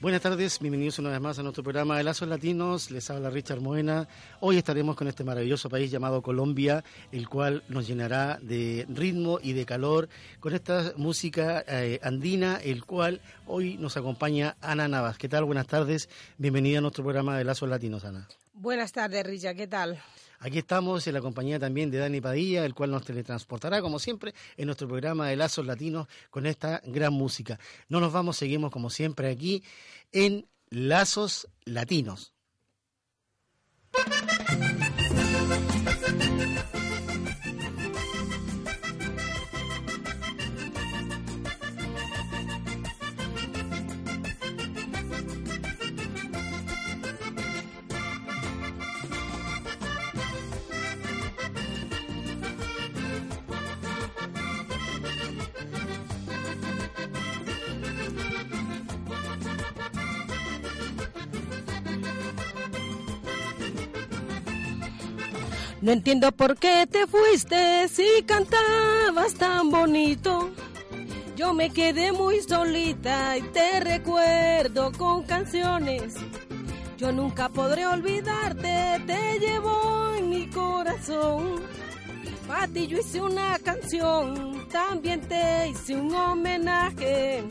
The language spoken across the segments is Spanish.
Buenas tardes, bienvenidos una vez más a nuestro programa de Lazos Latinos. Les habla Richard Moena. Hoy estaremos con este maravilloso país llamado Colombia, el cual nos llenará de ritmo y de calor con esta música eh, andina, el cual hoy nos acompaña Ana Navas. ¿Qué tal? Buenas tardes. Bienvenida a nuestro programa de Lazos Latinos, Ana. Buenas tardes, Richard. ¿Qué tal? Aquí estamos en la compañía también de Dani Padilla, el cual nos teletransportará, como siempre, en nuestro programa de Lazos Latinos con esta gran música. No nos vamos, seguimos como siempre aquí en Lazos Latinos. No entiendo por qué te fuiste si cantabas tan bonito. Yo me quedé muy solita y te recuerdo con canciones. Yo nunca podré olvidarte, te llevo en mi corazón. Para ti yo hice una canción, también te hice un homenaje.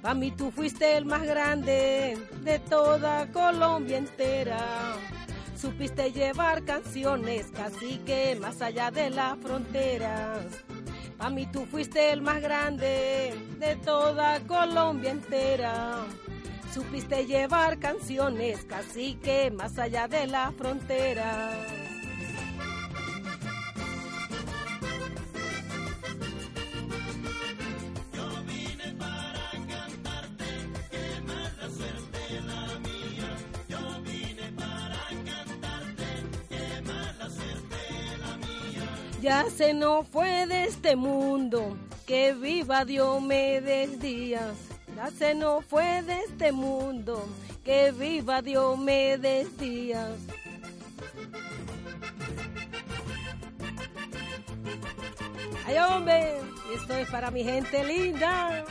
Para mí tú fuiste el más grande de toda Colombia entera. Supiste llevar canciones casi que más allá de las fronteras. Para mí tú fuiste el más grande de toda Colombia entera. Supiste llevar canciones casi que más allá de las fronteras. Ya se no fue de este mundo, que viva Diomedes Díaz. Ya se no fue de este mundo, que viva Diomedes Díaz. Ay hombre, esto es para mi gente linda.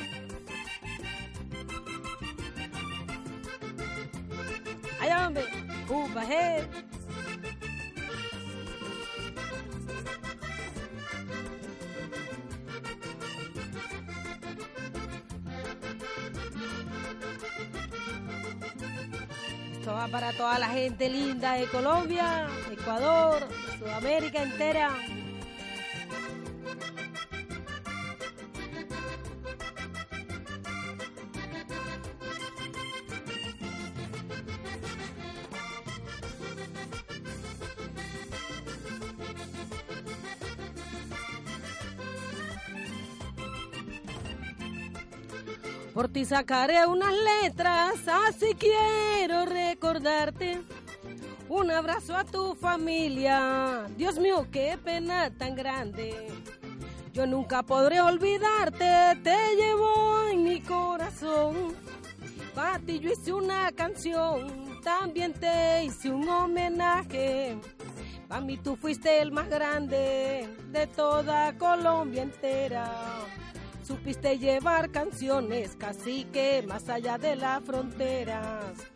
Ay hombre, Cuba, Esto va para toda la gente linda de Colombia, Ecuador, Sudamérica entera. Por ti sacaré unas letras, así quiero Un abrazo a tu familia. Dios mío, qué pena tan grande. Yo nunca podré olvidarte, te llevo en mi corazón. Para ti yo hice una canción, también te hice un homenaje. Para mí tú fuiste el más grande de toda Colombia entera. Supiste llevar canciones casi que más allá de las fronteras.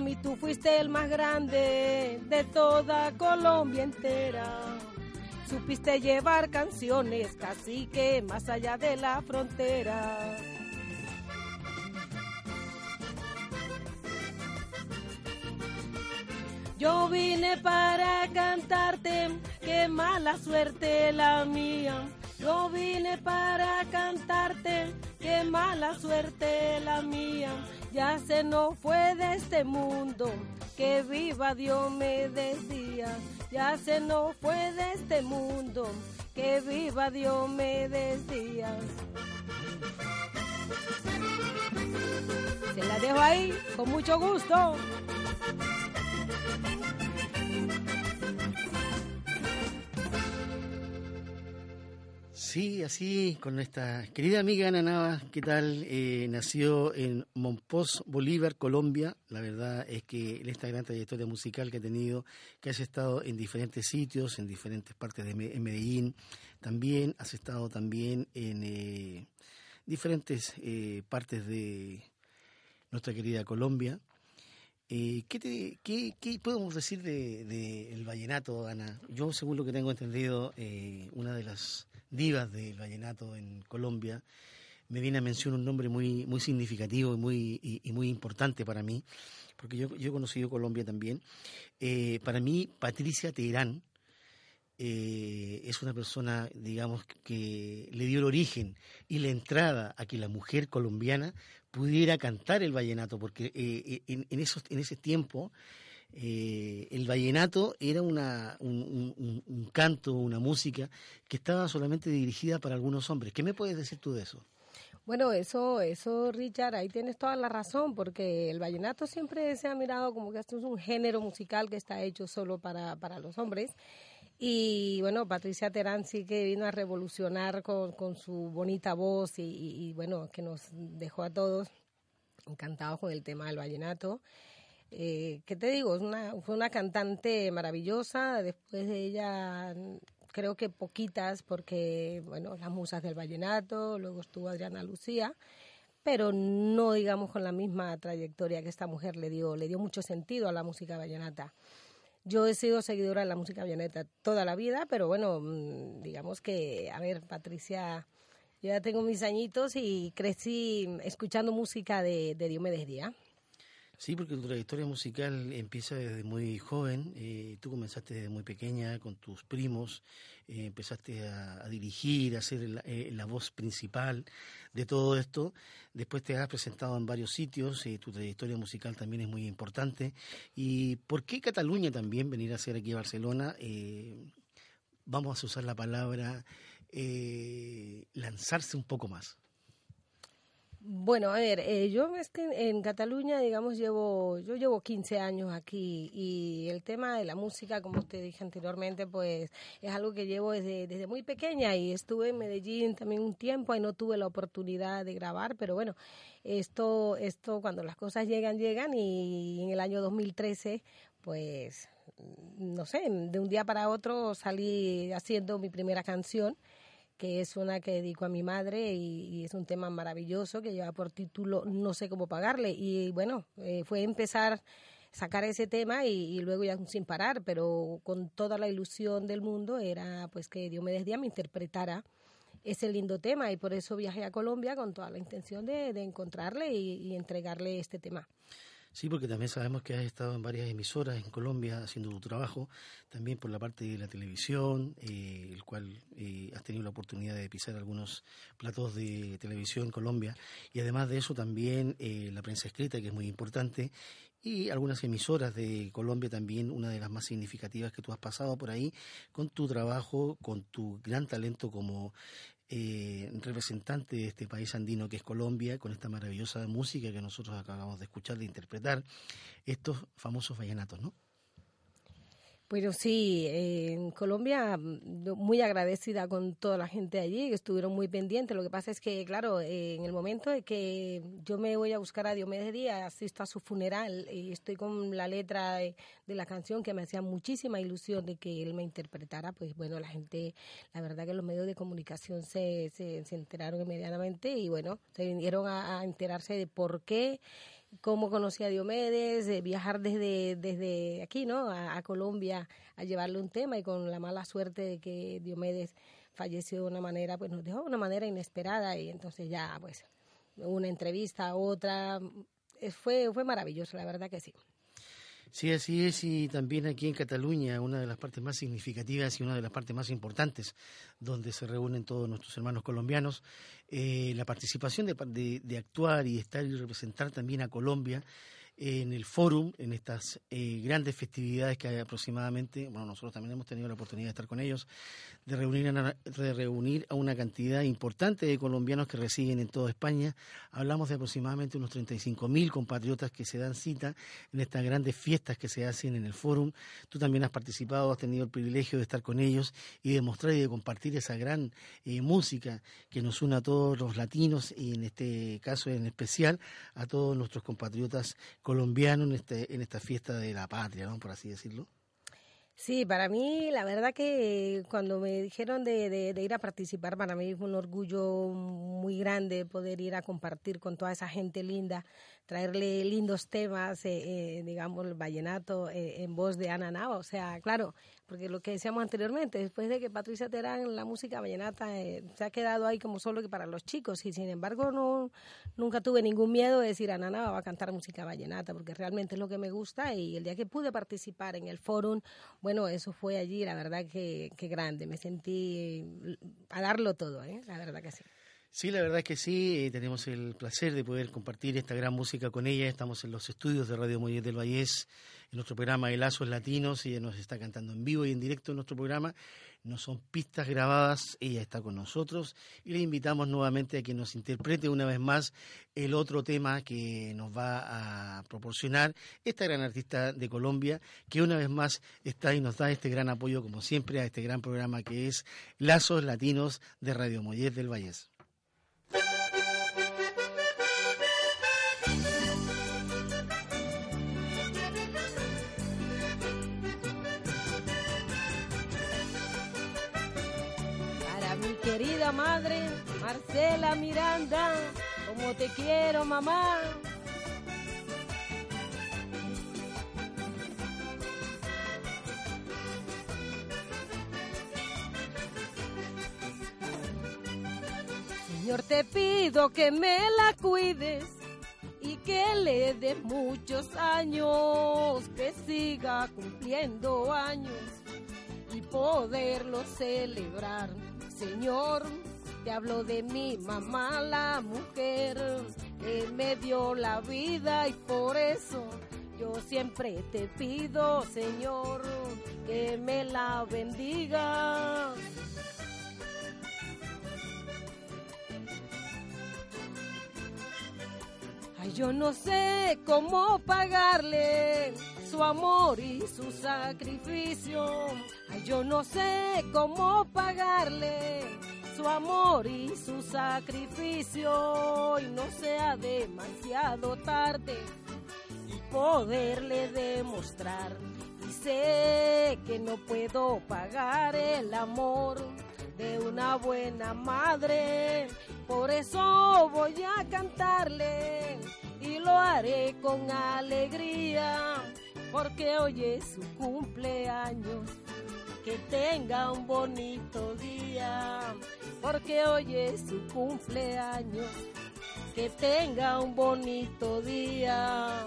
Mí tú fuiste el más grande de toda Colombia entera. Supiste llevar canciones casi que más allá de las fronteras. Yo vine para cantarte, qué mala suerte la mía yo vine para qué mala suerte la mía. Ya se no fue de este mundo, que viva Dios me decía. Ya se no fue de este mundo, que viva Dios me decía. Se la dejo ahí, con mucho gusto. Sí, así, con nuestra querida amiga Ana Nava, ¿qué tal? Eh, nació en Monpós, Bolívar, Colombia. La verdad es que esta gran trayectoria musical que ha tenido, que has estado en diferentes sitios, en diferentes partes de Medellín, también has estado también en eh, diferentes eh, partes de nuestra querida Colombia. Eh, ¿qué, qué, podemos decir del de, el vallenato, Ana? Yo, según lo que tengo entendido, eh, una de las divas del vallenato en Colombia me viene a mencionar un nombre muy, muy significativo y muy, y, muy importante para mí, porque yo, yo he conocido Colombia también. Eh, para mí, Patricia Teherán eh, es una persona, digamos, que le dio el origen y la entrada a que la mujer colombiana pudiera cantar el vallenato, porque eh, en, esos, en ese tiempo el vallenato era una, un, un, canto, una música que estaba solamente dirigida para algunos hombres. ¿Qué me puedes decir tú de eso? Bueno, eso, eso, Richard, ahí tienes toda la razón, porque el vallenato siempre se ha mirado como que esto es un género musical que está hecho solo para, para los hombres. Y bueno, Patricia Terán sí que vino a revolucionar con, con su bonita voz y, bueno, que nos dejó a todos encantados con el tema del vallenato. Eh, ¿Qué te digo? Es una, fue una cantante maravillosa. Después de ella creo que poquitas, porque, bueno, las musas del vallenato, luego estuvo Adriana Lucía, pero no digamos con la misma trayectoria que esta mujer le dio, le dio mucho sentido a la música vallenata. Yo he sido seguidora de la música vallenata toda la vida, pero bueno, mm, digamos que, a ver, Patricia, yo ya tengo mis añitos y crecí escuchando música de, de Diomedes Díaz. Sí, porque tu trayectoria musical empieza desde muy joven. Eh, tú comenzaste desde muy pequeña con tus primos, eh, empezaste a, dirigir, a ser eh, la, voz principal de todo esto. Después te has presentado en varios sitios. tu trayectoria musical también es muy importante. ¿Y por qué Cataluña también venir a ser aquí a Barcelona? vamos a usar la palabra lanzarse un poco más. Bueno, a ver, eh, yo es que en Cataluña, digamos, llevo, yo llevo 15 años aquí y el tema de la música, como te dije anteriormente, pues es algo que llevo desde, desde muy pequeña y estuve en Medellín también un tiempo y no tuve la oportunidad de grabar, pero bueno, esto, esto cuando las cosas llegan, llegan y en el año 2013, pues, no sé, de un día para otro salí haciendo mi primera canción que es una que dedico a mi madre y, es un tema maravilloso que lleva por título No sé cómo pagarle. Y bueno, eh, fue empezar sacar ese tema y, luego ya sin parar, pero con toda la ilusión del mundo era pues que Diomedes Díaz me interpretara ese lindo tema y por eso viajé a Colombia con toda la intención de, encontrarle y entregarle este tema. Sí, porque también sabemos que has estado en varias emisoras en Colombia haciendo tu trabajo, también por la parte de la televisión, eh, el cual eh, has tenido la oportunidad de pisar algunos platos de televisión en Colombia, y además de eso también eh, la prensa escrita, que es muy importante, y algunas emisoras de Colombia también, una de las más significativas que tú has pasado por ahí, con tu trabajo, con tu gran talento como eh, representante de este país andino que es Colombia, con esta maravillosa música que nosotros acabamos de escuchar, de interpretar, estos famosos vallenatos, ¿no? Bueno, sí, en Colombia muy agradecida con toda la gente allí, que estuvieron muy pendientes. Lo que pasa es que, claro, en el momento de que yo me voy a buscar a Diomedes Díaz, asisto a su funeral y estoy con la letra de, la canción que me hacía muchísima ilusión de que él me interpretara, pues bueno, la gente, la verdad que los medios de comunicación se, se, enteraron inmediatamente y bueno, se vinieron a enterarse de por qué cómo conocí a Diomedes, de viajar desde, desde aquí, ¿no? A, Colombia a llevarle un tema y con la mala suerte de que Diomedes falleció de una manera, pues nos dejó de una manera inesperada y entonces ya, pues, una entrevista, otra, fue, fue maravilloso, la verdad que sí. Sí, así es, y también aquí en Cataluña, una de las partes más significativas y una de las partes más importantes, donde se reúnen todos nuestros hermanos colombianos, eh, la participación de, de, actuar y estar y representar también a Colombia en el fórum, en estas eh, grandes festividades que hay aproximadamente, bueno, nosotros también hemos tenido la oportunidad de estar con ellos, de reunir a, reunir a una cantidad importante de colombianos que residen en toda España. Hablamos de aproximadamente unos 35.000 compatriotas que se dan cita en estas grandes fiestas que se hacen en el fórum. Tú también has participado, has tenido el privilegio de estar con ellos y de mostrar y de compartir esa gran eh, música que nos une a todos los latinos y en este caso en especial a todos nuestros compatriotas colombiano en, este, en esta fiesta de la patria, ¿no? por así decirlo? Sí, para mí, la verdad que cuando me dijeron de, de, ir a participar, para mí fue un orgullo muy grande poder ir a compartir con toda esa gente linda traerle lindos temas, eh, eh, digamos, el vallenato eh, en voz de Ana Nava. O sea, claro, porque lo que decíamos anteriormente, después de que Patricia Terán, la música vallenata, se ha quedado ahí como solo que para los chicos. Y sin embargo, no nunca tuve ningún miedo de decir Ana Nava va a cantar música vallenata, porque realmente es lo que me gusta. Y el día que pude participar en el fórum, bueno, eso fue allí, la verdad que, que grande. Me sentí a darlo todo, la verdad que sí. Sí, la verdad es que sí, eh, tenemos el placer de poder compartir esta gran música con ella. Estamos en los estudios de Radio Muelles del Vallés, en nuestro programa de Lazos Latinos. Ella nos está cantando en vivo y en directo en nuestro programa. No son pistas grabadas, ella está con nosotros y le invitamos nuevamente a que nos interprete una vez más el otro tema que nos va a proporcionar esta gran artista de Colombia, que una vez más está y nos da este gran apoyo, como siempre, a este gran programa que es Lazos Latinos de Radio Muelles del Vallés. Marcela Miranda, como te quiero mamá. Señor, te pido que me la cuides y que le dé muchos años, que siga cumpliendo años y poderlo celebrar Señor, te hablo de mi mamá, la mujer que me dio la vida y por eso yo siempre te pido, Señor, que me la bendiga. Ay, yo no sé cómo pagarle su amor y su sacrificio. Ay, yo no sé cómo pagarle su amor y su sacrificio y no sea demasiado tarde y poderle demostrar. Y sé que no puedo pagar el amor de una buena madre, por eso voy a cantarle y lo haré con alegría porque hoy es su cumpleaños. Que tenga un bonito día, porque hoy es su cumpleaños. Que tenga un bonito día.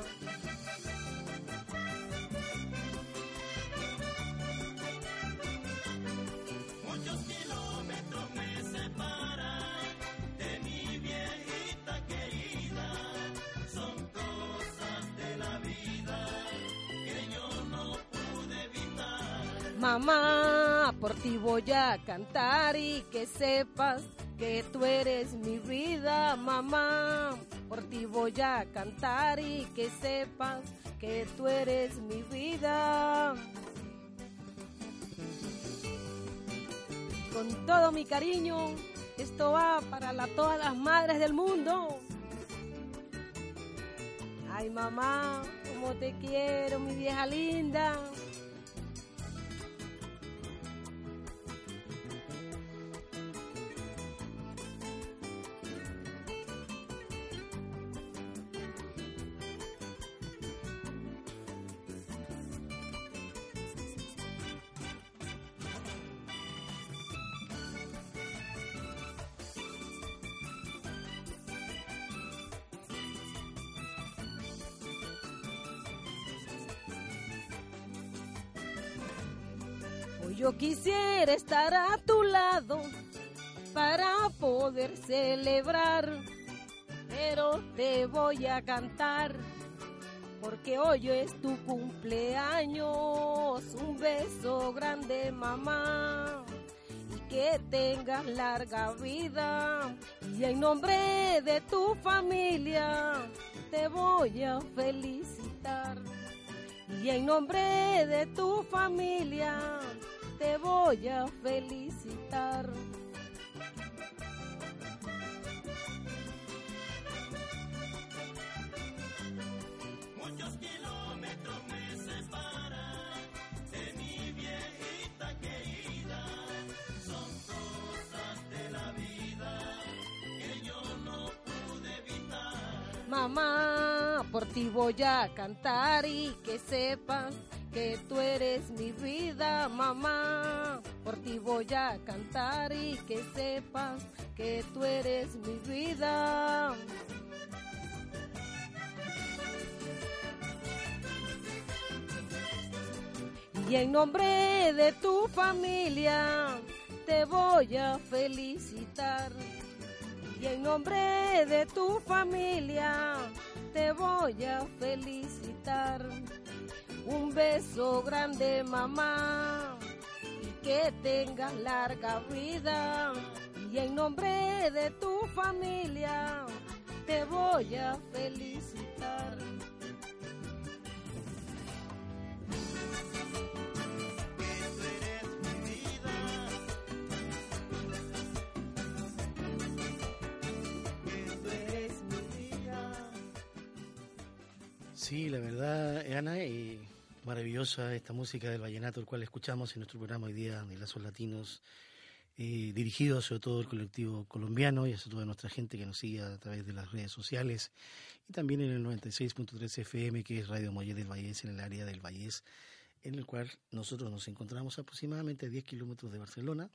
Mamá, por ti voy a cantar y que sepas que tú eres mi vida, mamá. Por ti voy a cantar y que sepas que tú eres mi vida. Con todo mi cariño, esto va para todas las madres del mundo. Ay mamá, como te quiero, mi vieja linda. Quisiera estar a tu lado para poder celebrar, pero te voy a cantar porque hoy es tu cumpleaños. Un beso grande, mamá, y que tengas larga vida. Y en nombre de tu familia te voy a felicitar. Y en nombre de tu familia te voy a felicitar. Muchos kilómetros me separan de mi viejita querida. Son cosas de la vida que yo no pude evitar. Mamá, por ti voy a cantar y que sepas que tú eres mi vida, mamá. Por ti voy a cantar y que sepas que tú eres mi vida. Y en nombre de tu familia te voy a felicitar. Y en nombre de tu familia te voy a felicitar. Un beso grande mamá y que tengas larga vida. Y en nombre de tu familia te voy a felicitar. Sí, la verdad, Ana, eh, maravillosa esta música del vallenato, el cual escuchamos en nuestro programa hoy día de Lazos Latinos, eh, dirigido sobre todo al colectivo colombiano y a toda nuestra gente que nos sigue a través de las redes sociales y también en el 96.3 FM, que es Radio Molle del Vallés, en el área del Vallés, en el cual nosotros nos encontramos aproximadamente a 10 kilómetros de Barcelona.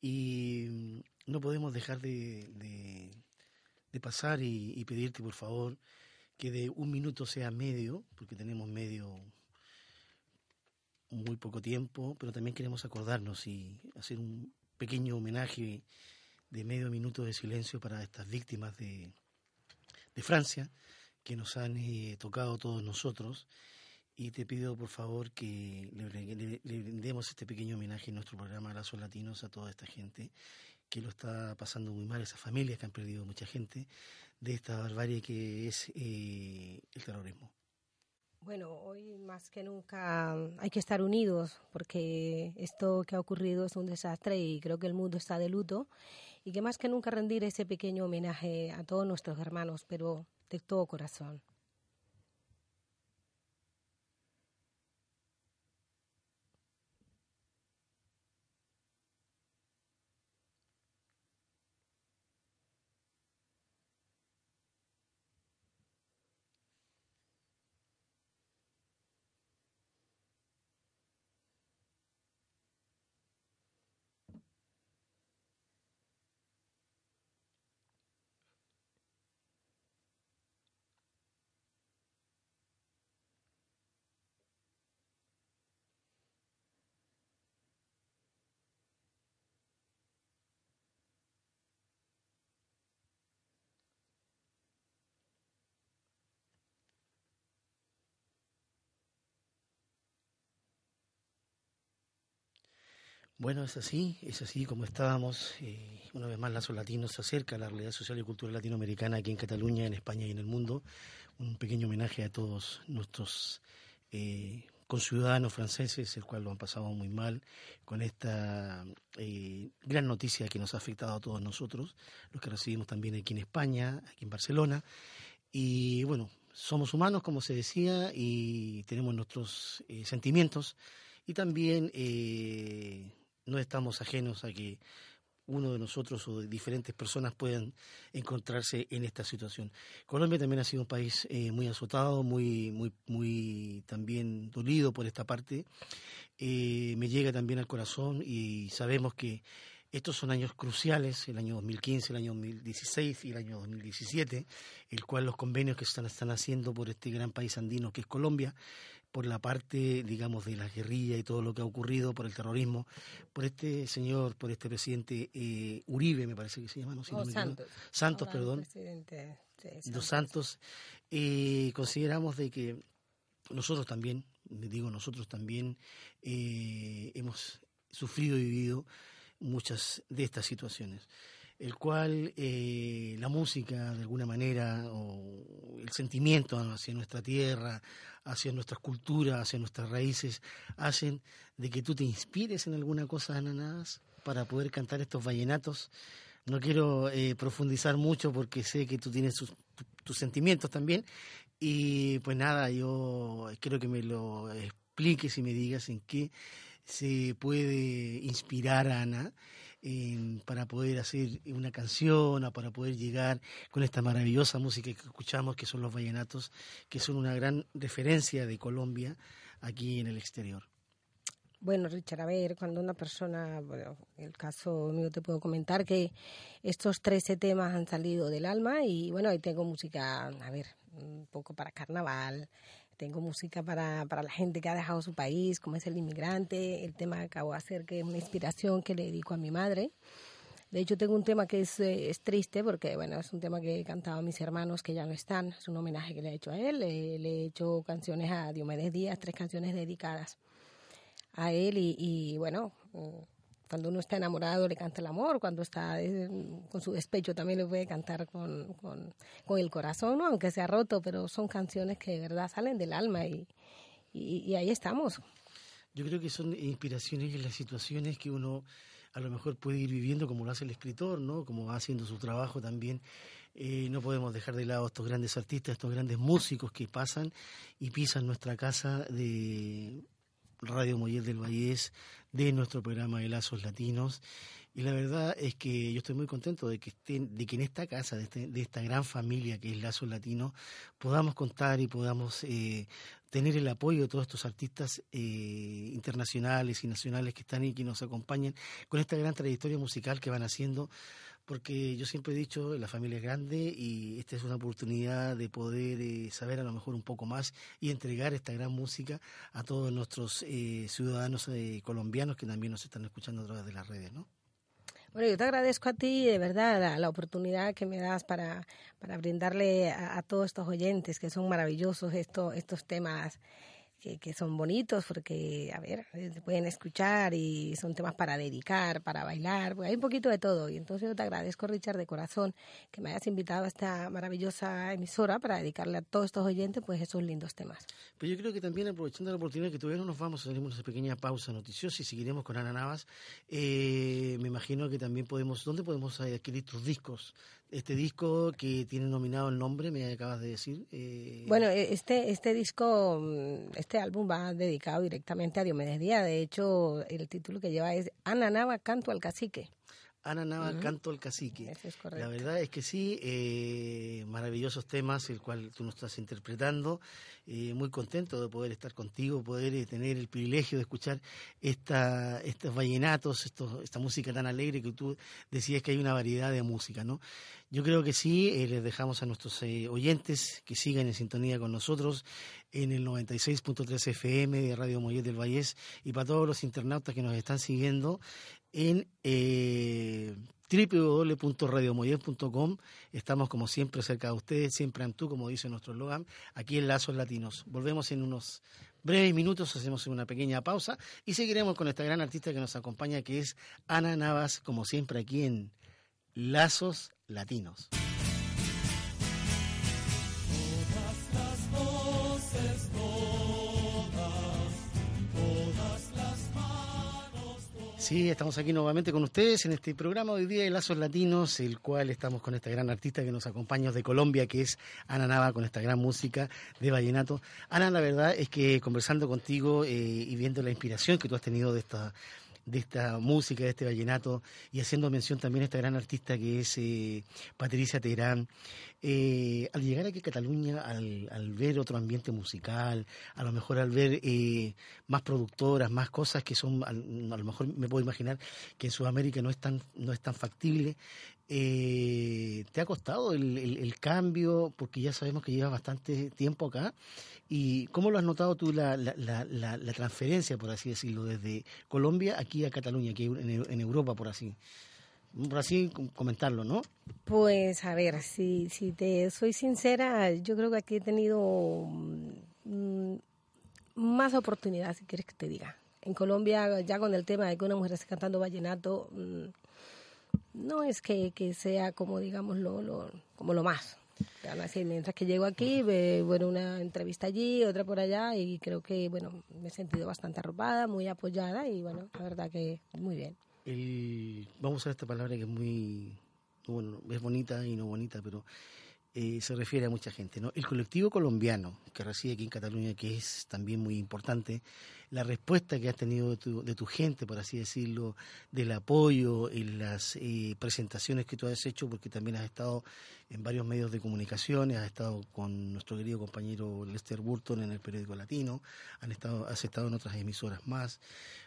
Y mm, no podemos dejar de, de- de pasar y, y pedirte por favor que de un minuto sea medio, porque tenemos medio muy poco tiempo, pero también queremos acordarnos y hacer un pequeño homenaje de medio minuto de silencio para estas víctimas de, de Francia que nos han eh, tocado todos nosotros. Y te pido por favor que le, le- le brindemos este pequeño homenaje en nuestro programa Lazos Latinos a toda esta gente que lo está pasando muy mal, esas familias que han perdido mucha gente de esta barbarie que es eh, el terrorismo. Bueno, hoy más que nunca hay que estar unidos porque esto que ha ocurrido es un desastre y creo que el mundo está de luto y que más que nunca rendir ese pequeño homenaje a todos nuestros hermanos, pero de todo corazón. Bueno, es así, es así como estábamos. eh, una vez más, Lazos Latinos se acerca a la realidad social y cultural latinoamericana aquí en Cataluña, en España y en el mundo. Un pequeño homenaje a todos nuestros eh, conciudadanos franceses, el cual lo han pasado muy mal con esta eh, gran noticia que nos ha afectado a todos nosotros, los que recibimos también aquí en España, aquí en Barcelona. Y bueno, somos humanos, como se decía, y tenemos nuestros eh, sentimientos y también no estamos ajenos a que uno de nosotros o de diferentes personas puedan encontrarse en esta situación. Colombia también ha sido un país eh, muy azotado, muy, muy, muy también dolido por esta parte. Eh, me llega también al corazón y sabemos que estos son años cruciales, el año 2015, el año 2016 y el año 2017, el cual los convenios que se están, están haciendo por este gran país andino que es Colombia, por la parte, digamos, de la guerrilla y todo lo que ha ocurrido, por el terrorismo, por este señor, por este presidente eh, Uribe, me parece que se llama, ¿no? Si no Oh, me. Santos. Santos, perdón. presidente, sí, Dos Santos, eh, consideramos de que nosotros también, digo nosotros también, eh, hemos sufrido y vivido muchas de estas situaciones, el cual eh, la música de alguna manera o el sentimiento hacia nuestra tierra, hacia nuestras culturas, hacia nuestras raíces, hacen de que tú te inspires en alguna cosa, Ananas, para poder cantar estos vallenatos. No quiero eh, profundizar mucho porque sé que tú tienes tus sentimientos también. Y pues nada, yo quiero que me lo expliques y me digas en qué se puede inspirar a Ana para poder hacer una canción o para poder llegar con esta maravillosa música que escuchamos, que son los vallenatos, que son una gran referencia de Colombia aquí en el exterior. Bueno, Richard, a ver, cuando una persona, bueno, el caso mío te puedo comentar que estos 13 temas han salido del alma y bueno, ahí tengo música, a ver, un poco para carnaval, tengo música para, para la gente que ha dejado su país, como es el inmigrante, el tema que acabo de hacer, que es una inspiración que le dedico a mi madre. De hecho, tengo un tema que es, eh, es triste porque, bueno, es un tema que he cantado a mis hermanos que ya no están. Es un homenaje que le he hecho a él. Eh, le he hecho canciones a Diomedes Díaz, tres canciones dedicadas a él y, y, bueno, mm, cuando uno está enamorado le canta el amor, cuando está eh, con su despecho también le puede cantar con, con, con el corazón, ¿no? aunque sea roto, pero son canciones que de verdad salen del alma y, y, ahí estamos. Yo creo que son inspiraciones en las situaciones que uno a lo mejor puede ir viviendo como lo hace el escritor, ¿no? Como va haciendo su trabajo también. Eh, no podemos dejar de lado a estos grandes artistas, estos grandes músicos que pasan y pisan nuestra casa de Radio Moller del Vallés, de nuestro programa de Lazos Latinos. Y la verdad es que yo estoy muy contento de que estén, de que en esta casa, de, este, de esta gran familia que es Lazos Latinos, podamos contar y podamos eh, tener el apoyo de todos estos artistas eh, internacionales y nacionales que están y que nos acompañan con esta gran trayectoria musical que van haciendo, porque yo siempre he dicho, la familia es grande y esta es una oportunidad de poder eh, saber a lo mejor un poco más y entregar esta gran música a todos nuestros eh, ciudadanos eh, colombianos que también nos están escuchando a través de las redes, ¿no? Bueno, yo te agradezco a ti, de verdad, la, oportunidad que me das para, para brindarle a, todos estos oyentes que son maravillosos estos, estos temas que, son bonitos porque, a ver, se pueden escuchar y son temas para dedicar, para bailar, hay un poquito de todo. Y entonces yo te agradezco, Richard, de corazón, que me hayas invitado a esta maravillosa emisora para dedicarle a todos estos oyentes pues esos lindos temas. Pues yo creo que también aprovechando la oportunidad que no nos vamos, haremos una pequeña pausa noticiosa y seguiremos con Ana Navas. Eh, me imagino que también podemos, ¿dónde podemos adquirir tus discos? Este disco que tiene nominado el nombre, me acabas de decir. Eh... Bueno, este, este disco, este álbum va dedicado directamente a Diomedes Díaz. De hecho, el título que lleva es Ana Nava, Canto al Cacique. Ana Nava, uh -huh. Canto al Cacique. Eso es correcto. La verdad es que sí, eh, maravillosos temas, el cual tú nos estás interpretando. Eh, muy contento de poder estar contigo, poder eh, tener el privilegio de escuchar esta, estos vallenatos, estos, esta música tan alegre que tú decías que hay una variedad de música, ¿no? Yo creo que sí, eh, les dejamos a nuestros oyentes que sigan en sintonía con nosotros en el 96.3 FM de Radio Mollet del Vallés y para todos los internautas que nos están siguiendo en eh. Estamos como siempre cerca de ustedes, siempre Antú, como dice nuestro eslogan, aquí en Lazos Latinos. Volvemos en unos breves minutos, hacemos una pequeña pausa y seguiremos con esta gran artista que nos acompaña, que es Ana Navas, como siempre aquí en Lazos Latinos. Sí, estamos aquí nuevamente con ustedes en este programa hoy día de Lazos Latinos, el cual estamos con esta gran artista que nos acompaña de Colombia, que es Ana Nava, con esta gran música de vallenato. Ana, la verdad es que conversando contigo eh, y viendo la inspiración que tú has tenido de esta de esta música, de este vallenato, y haciendo mención también a esta gran artista que es eh, Patricia Terán. Eh, al llegar aquí a Cataluña, al, ver otro ambiente musical, a lo mejor al ver eh, más productoras, más cosas que son, a, a, lo mejor me puedo imaginar que en Sudamérica no es tan, no es tan factible, eh, ¿te ha costado el, cambio? Porque ya sabemos que llevas bastante tiempo acá. ¿Y cómo lo has notado tú la, la, la, la transferencia, por así decirlo, desde Colombia aquí a Cataluña, aquí en, Europa, por así? por así comentarlo, ¿no? Pues a ver, si, si te soy sincera, yo creo que aquí he tenido mmm, más oportunidades, si quieres que te diga. En Colombia, ya con el tema de que una mujer esté cantando vallenato, mmm, no es que, que, sea como, digamos, lo, lo, como lo más. Así, mientras que llego aquí, ve, bueno, una entrevista allí, otra por allá, y creo que, bueno, me he sentido bastante arropada, muy apoyada, y bueno, la verdad que muy bien el, vamos a usar esta palabra que es muy, bueno, es bonita y no bonita, pero eh, se refiere a mucha gente, ¿no? El colectivo colombiano que reside aquí en Cataluña, que es también muy importante, la respuesta que has tenido de tu, de tu gente, por así decirlo, del apoyo en las eh, presentaciones que tú has hecho, porque también has estado en varios medios de comunicaciones, has estado con nuestro querido compañero Lester Burton en el periódico latino, han estado, has estado en otras emisoras más.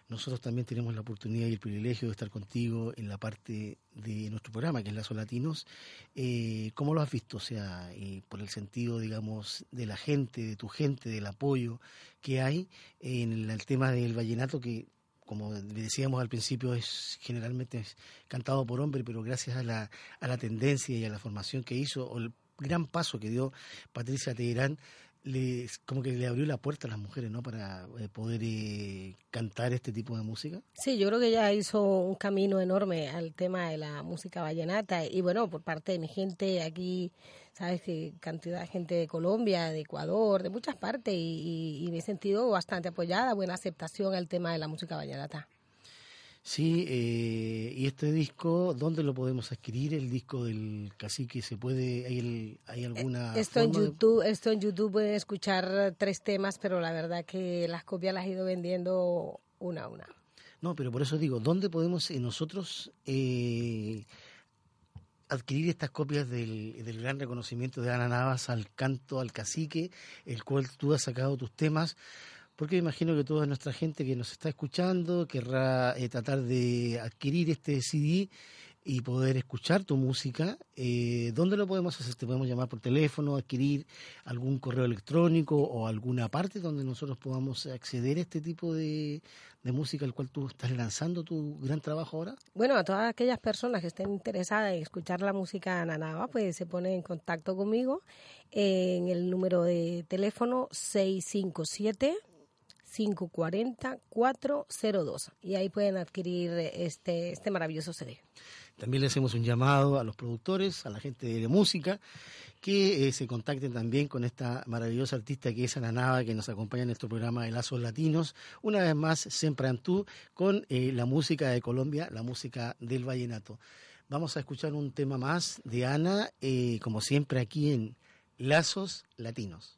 Nosotros también tenemos la oportunidad y el privilegio de estar contigo en la parte de nuestro programa, que es Lazos Latinos. Eh, ¿Cómo lo has visto? O sea, eh, por el sentido, digamos, de la gente, de tu gente, del apoyo que hay en el tema del vallenato, que como decíamos al principio, es generalmente cantado por hombre, pero gracias a la, a la tendencia y a la formación que hizo, o el gran paso que dio Patricia Teherán, como que le abrió la puerta a las mujeres, ¿no? Para eh, poder eh, cantar este tipo de música. Sí, yo creo que ella hizo un camino enorme al tema de la música vallenata y bueno, por parte de mi gente aquí, sabes que cantidad de gente de Colombia, de Ecuador, de muchas partes y, y, y me he sentido bastante apoyada, buena aceptación al tema de la música vallenata. Sí, eh, y este disco, ¿dónde lo podemos adquirir? El disco del cacique, ¿se puede, hay, el, hay alguna Esto en de- YouTube, esto en YouTube pueden escuchar tres temas, pero la verdad que las copias las he ido vendiendo una a una. No, pero por eso digo, ¿dónde podemos eh, nosotros eh, adquirir estas copias del, del gran reconocimiento de Ana Navas al canto, al cacique, el cual tú has sacado tus temas? Porque me imagino que toda nuestra gente que nos está escuchando querrá eh, tratar de adquirir este CD y poder escuchar tu música. Eh, ¿Dónde lo podemos hacer? ¿Te podemos llamar por teléfono, adquirir algún correo electrónico o alguna parte donde nosotros podamos acceder a este tipo de, de música al cual tú estás lanzando tu gran trabajo ahora? Bueno, a todas aquellas personas que estén interesadas en escuchar la música nanaba, pues se ponen en contacto conmigo en el número de teléfono 657 540 402 y ahí pueden adquirir este este maravilloso CD. También le hacemos un llamado a los productores, a la gente de música, que eh, se contacten también con esta maravillosa artista que es Ana Nava, que nos acompaña en nuestro programa de Lazos Latinos. Una vez más, siempre tú, con eh, la música de Colombia, la música del vallenato. Vamos a escuchar un tema más de Ana, eh, como siempre aquí en Lazos Latinos.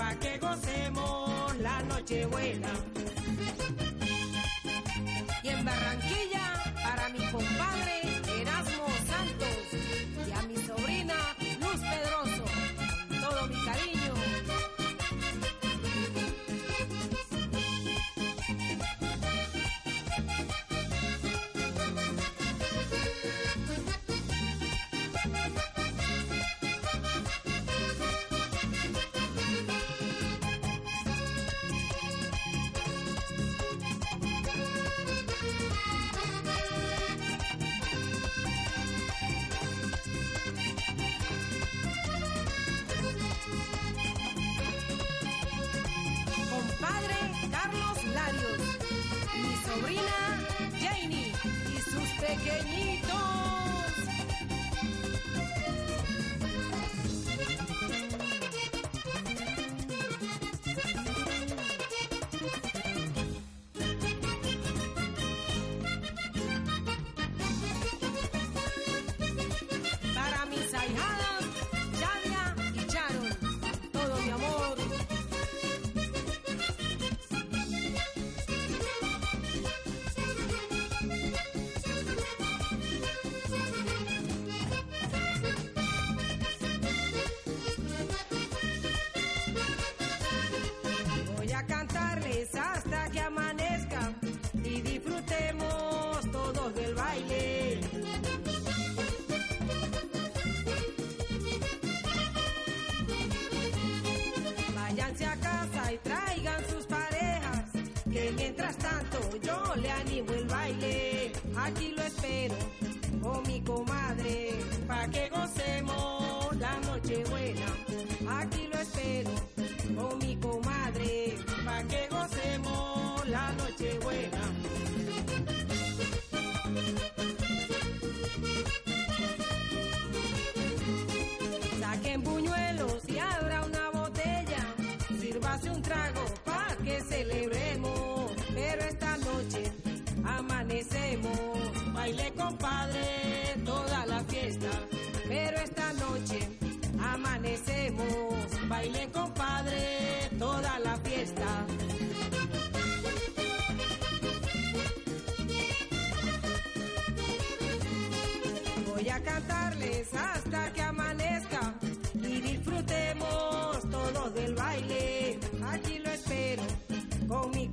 Para que gocemos la noche buena. la canta.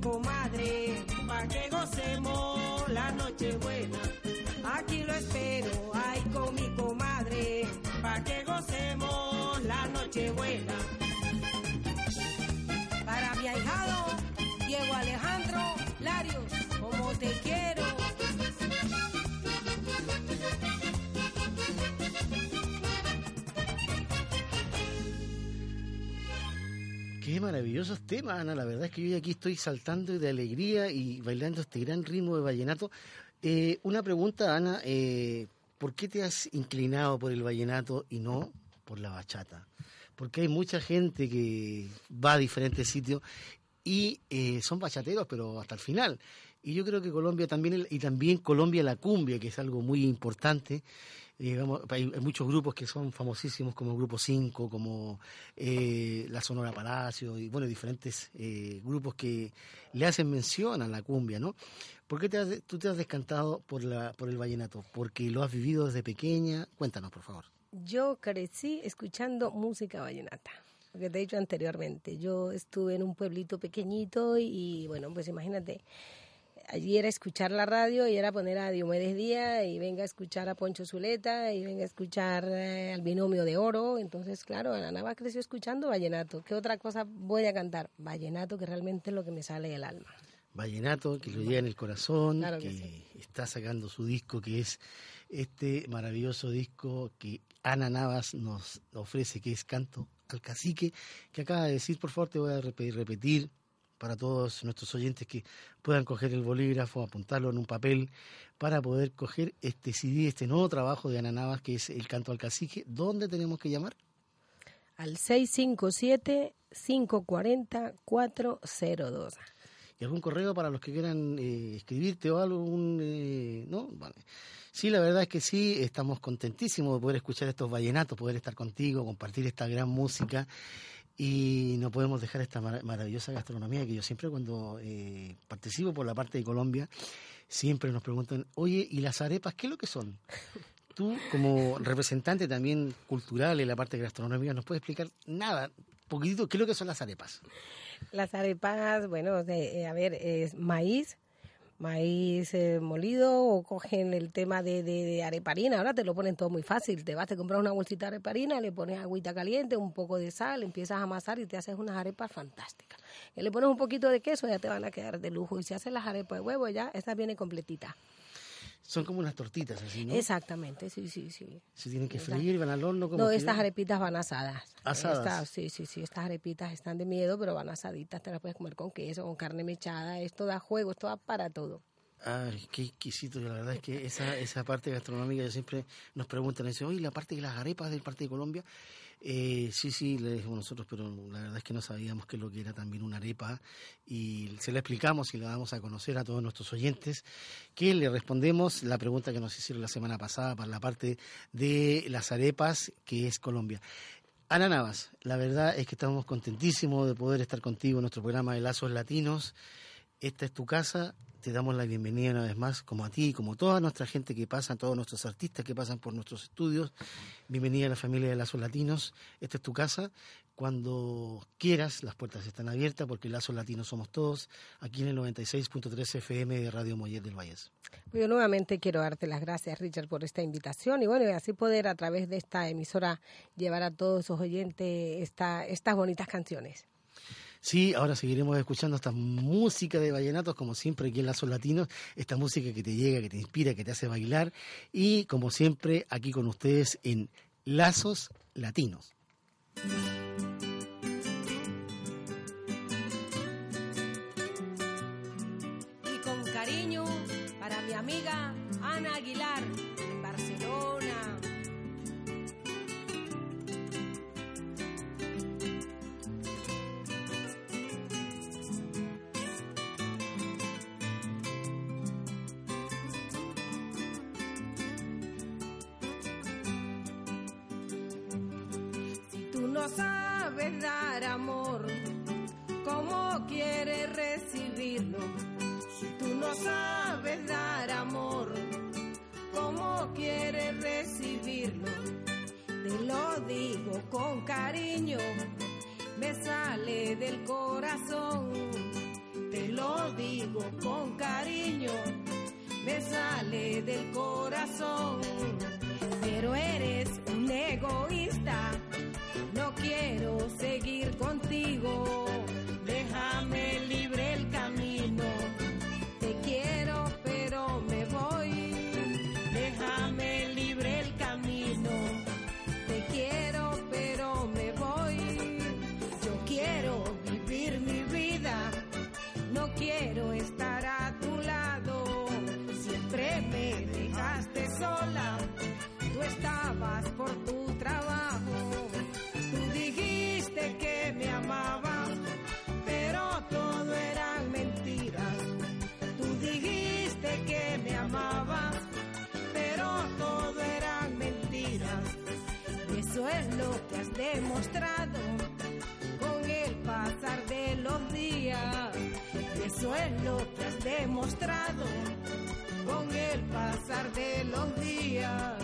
Comadre pa' que gocemos la noche buena. Aquí lo espero, ay con mi comadre pa' que gocemos la noche buena. Para mi ahijado Diego Alejandro Larios, como te quiero. Maravillosos temas, Ana. La verdad es que yo aquí estoy saltando de alegría y bailando este gran ritmo de vallenato. Eh, una pregunta, Ana. eh, ¿Por qué te has inclinado por el vallenato y no por la bachata? Porque hay mucha gente que va a diferentes sitios y eh, son bachateros, pero hasta el final. Y yo creo que Colombia también, y también Colombia la cumbia, que es algo muy importante. Digamos, hay, hay muchos grupos que son famosísimos, como el Grupo 5, como eh, la Sonora Palacio, y bueno, diferentes eh, grupos que le hacen mención a la cumbia, ¿no? ¿Por qué te has- tú te has descantado por, la, por el vallenato? ¿Porque lo has vivido desde pequeña? Cuéntanos, por favor. Yo crecí escuchando música vallenata. Que te he dicho anteriormente, yo estuve en un pueblito pequeñito y, bueno, pues imagínate, allí era escuchar la radio y era poner a Diomedes Díaz y venga a escuchar a Poncho Zuleta y venga a escuchar eh, al binomio de oro. Entonces, claro, Ana Nava creció escuchando vallenato. ¿Qué otra cosa voy a cantar? Vallenato, que realmente es lo que me sale del alma. Vallenato, que lo lleva en el corazón, Claro que, que sí. está sacando su disco, que es este maravilloso disco que Ana Navas nos ofrece, que es Canto al Cacique, que acaba de decir, por favor, te voy a repetir para todos nuestros oyentes que puedan coger el bolígrafo, apuntarlo en un papel, para poder coger este CD, este nuevo trabajo de Ana Navas, que es el Canto al Cacique. ¿Dónde tenemos que llamar? Al 657-540-402. ¿Y algún correo para los que quieran eh, escribirte o algún... eh, ¿No? Vale. Sí, la verdad es que sí, estamos contentísimos de poder escuchar estos vallenatos, poder estar contigo, compartir esta gran música y no podemos dejar esta mara- maravillosa gastronomía que yo siempre cuando eh, participo por la parte de Colombia, siempre nos preguntan, oye, ¿y las arepas qué es lo que son? Tú, como representante también cultural en la parte de gastronomía, ¿nos puedes explicar nada, poquitito, qué es lo que son las arepas? Las arepas, bueno, de- eh, a ver, es maíz, maíz eh, molido o cogen el tema de, de, areparina. Ahora te lo ponen todo muy fácil. Te vas, te compras una bolsita de areparina, le pones agüita caliente, un poco de sal, empiezas a amasar y te haces unas arepas fantásticas. Y le pones un poquito de queso, ya te van a quedar de lujo. Y si haces las arepas de huevo, ya esta viene completita. Son como unas tortitas, así, ¿no? Exactamente, sí, sí, sí. Se tienen que freír, van al horno como No, estas arepitas van asadas. Asadas. Estas- sí, sí, sí, estas arepitas están de miedo, pero van asaditas, te las puedes comer con queso, con carne mechada, esto da juego, esto da para todo. Ay, qué exquisito. La verdad es que esa, esa parte gastronómica yo siempre nos preguntan, dicen, oye, la parte de las arepas del parte de Colombia. Eh, sí, sí, le dijimos nosotros, pero la verdad es que no sabíamos qué es lo que era también una arepa y se la explicamos y la damos a conocer a todos nuestros oyentes, que le respondemos la pregunta que nos hicieron la semana pasada para la parte de las arepas, que es Colombia. Ana Navas, la verdad es que estamos contentísimos de poder estar contigo en nuestro programa de Lazos Latinos. Esta es tu casa, te damos la bienvenida una vez más, como a ti, como a toda nuestra gente que pasa, todos nuestros artistas que pasan por nuestros estudios. Bienvenida a la familia de Lazos Latinos, esta es tu casa. Cuando quieras, las puertas están abiertas porque Lazos Latinos somos todos, aquí en el 96.3 FM de Radio Mollet del Valles. Yo nuevamente quiero darte las gracias, Richard, por esta invitación y bueno, y así poder a través de esta emisora llevar a todos sus oyentes esta, estas bonitas canciones. Sí, ahora seguiremos escuchando esta música de vallenatos, como siempre aquí en Lazos Latinos, esta música que te llega, que te inspira, que te hace bailar, y como siempre aquí con ustedes en Lazos Latinos. Y con cariño para mi amiga dar amor, ¿cómo quieres recibirlo? Si tú no sabes dar amor, ¿cómo quieres recibirlo? Te lo digo con cariño, me sale del corazón. Te lo digo con cariño, me sale del corazón. Pero eres un egoísta, no quiero contigo. Demostrado con el pasar de los días. Eso es lo que has demostrado con el pasar de los días.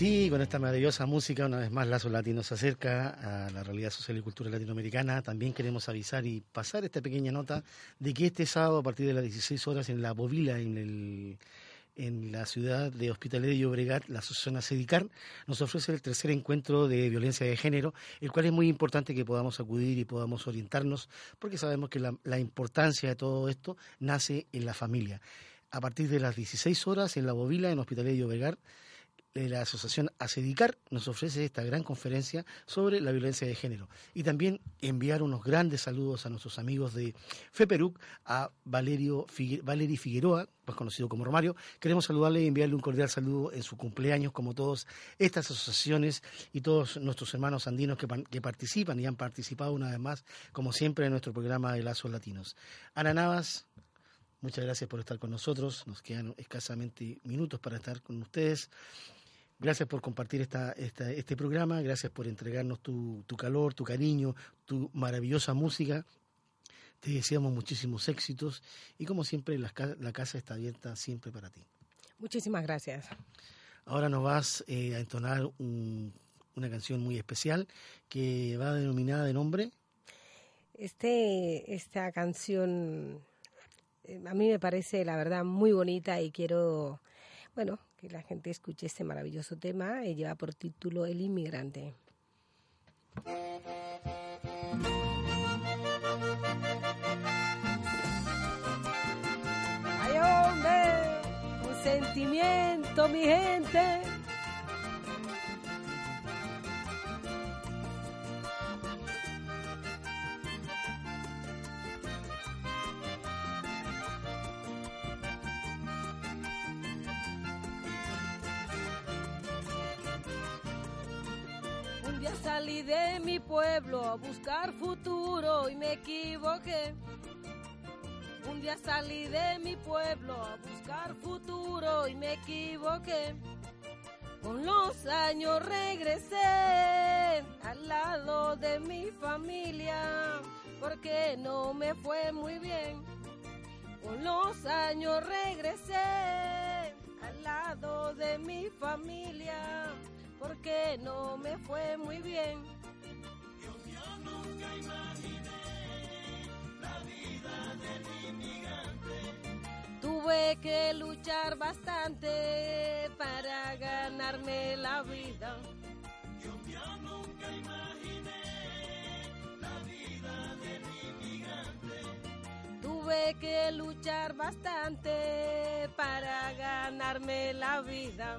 Sí, con esta maravillosa música, una vez más Lazo Latino se acerca a la realidad social y cultural latinoamericana. También queremos avisar y pasar esta pequeña nota de que este sábado a partir de las 16 horas en La Bovila, en el en la ciudad de Hospitalet de Llobregat, la asociación ACEDICAR, nos ofrece el tercer encuentro de violencia de género, el cual es muy importante que podamos acudir y podamos orientarnos, porque sabemos que la, la importancia de todo esto nace en la familia. A partir de las 16 horas en La Bovila, en Hospitalet de Llobregat, la asociación ACEDICAR nos ofrece esta gran conferencia sobre la violencia de género y también enviar unos grandes saludos a nuestros amigos de FEPERUC, a Valerio Valeri Figueroa, más conocido como Romario. Queremos saludarle y enviarle un cordial saludo en su cumpleaños, como todas estas asociaciones y todos nuestros hermanos andinos que, que participan y han participado una vez más, como siempre, en nuestro programa de Lazos Latinos. Ana Navas, Muchas gracias por estar con nosotros. Nos quedan escasamente minutos para estar con ustedes. Gracias por compartir esta, esta, este programa, gracias por entregarnos tu, tu, calor, tu cariño, tu maravillosa música. Te deseamos muchísimos éxitos y como siempre la, la casa está abierta siempre para ti. Muchísimas gracias. Ahora nos vas eh, a entonar un, una canción muy especial que va denominada de nombre. Este, esta canción eh, a mí me parece la verdad muy bonita y quiero, bueno, que la gente escuche este maravilloso tema. y lleva por título El inmigrante. ¡Ay, hombre! Un sentimiento, mi gente. Salí de mi pueblo a buscar futuro y me equivoqué. Un día salí de mi pueblo a buscar futuro y me equivoqué. Con los años regresé al lado de mi familia porque no me fue muy bien. Con los años regresé al lado de mi familia porque no me fue muy bien. Yo, nunca imaginé la vida del inmigrante. Tuve que luchar bastante para ganarme la vida. Yo nunca imaginé la vida del inmigrante. Tuve que luchar bastante para ganarme la vida.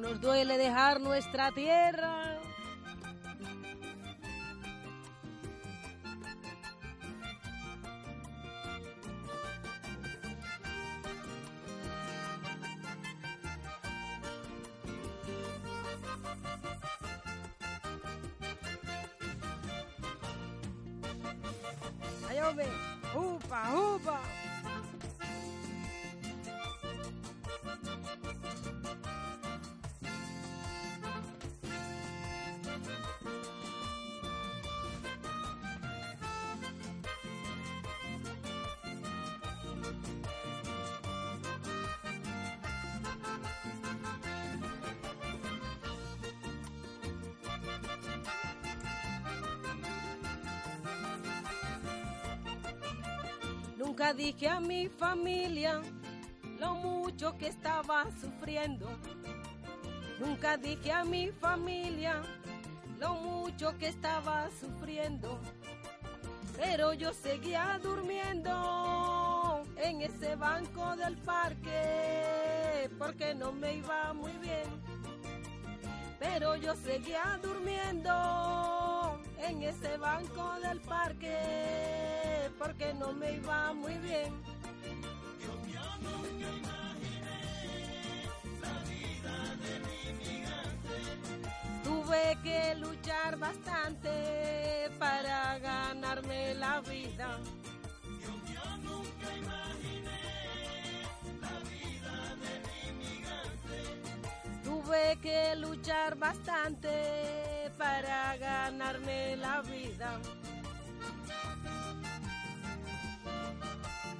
Nos duele dejar nuestra tierra. A mi familia lo mucho que estaba sufriendo. Nunca dije a mi familia lo mucho que estaba sufriendo. Pero yo seguía durmiendo en ese banco del parque porque no me iba muy bien. Pero yo seguía durmiendo en ese banco del parque porque no me iba muy bien. Yo, yo nunca imaginé la vida del inmigrante. Tuve que luchar bastante para ganarme la vida. Yo, yo nunca imaginé la vida del inmigrante. que luchar bastante para ganarme la vida. あ!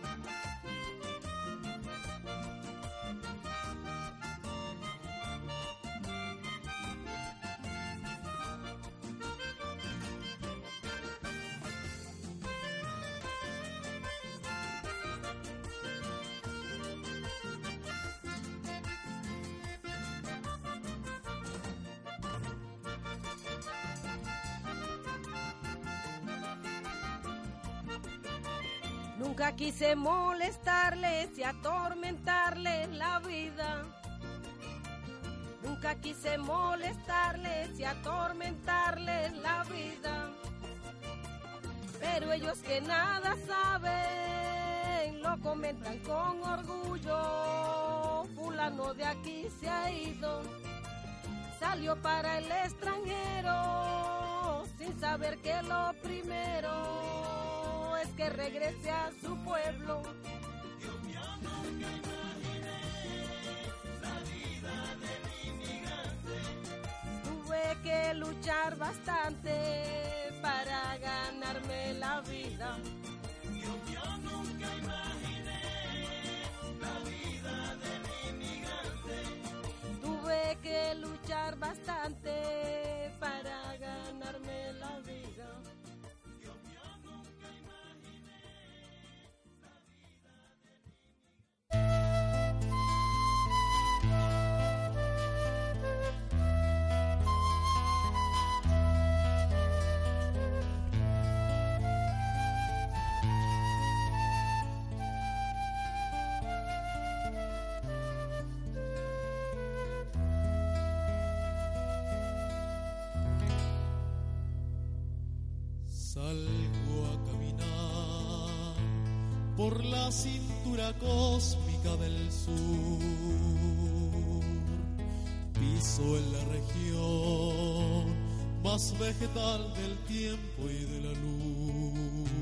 Nunca quise molestarles y atormentarles la vida. Nunca quise molestarles y atormentarles la vida. Pero ellos que nada saben lo comentan con orgullo. Fulano de aquí se ha ido, salió para el extranjero sin saber que lo primero que regrese a su pueblo. Tuve que luchar bastante para ganarme la vida. Mío, nunca imaginé la vida del inmigrante. Tuve que luchar bastante por la cintura cósmica del sur. Piso en la región más vegetal del tiempo y de la luz.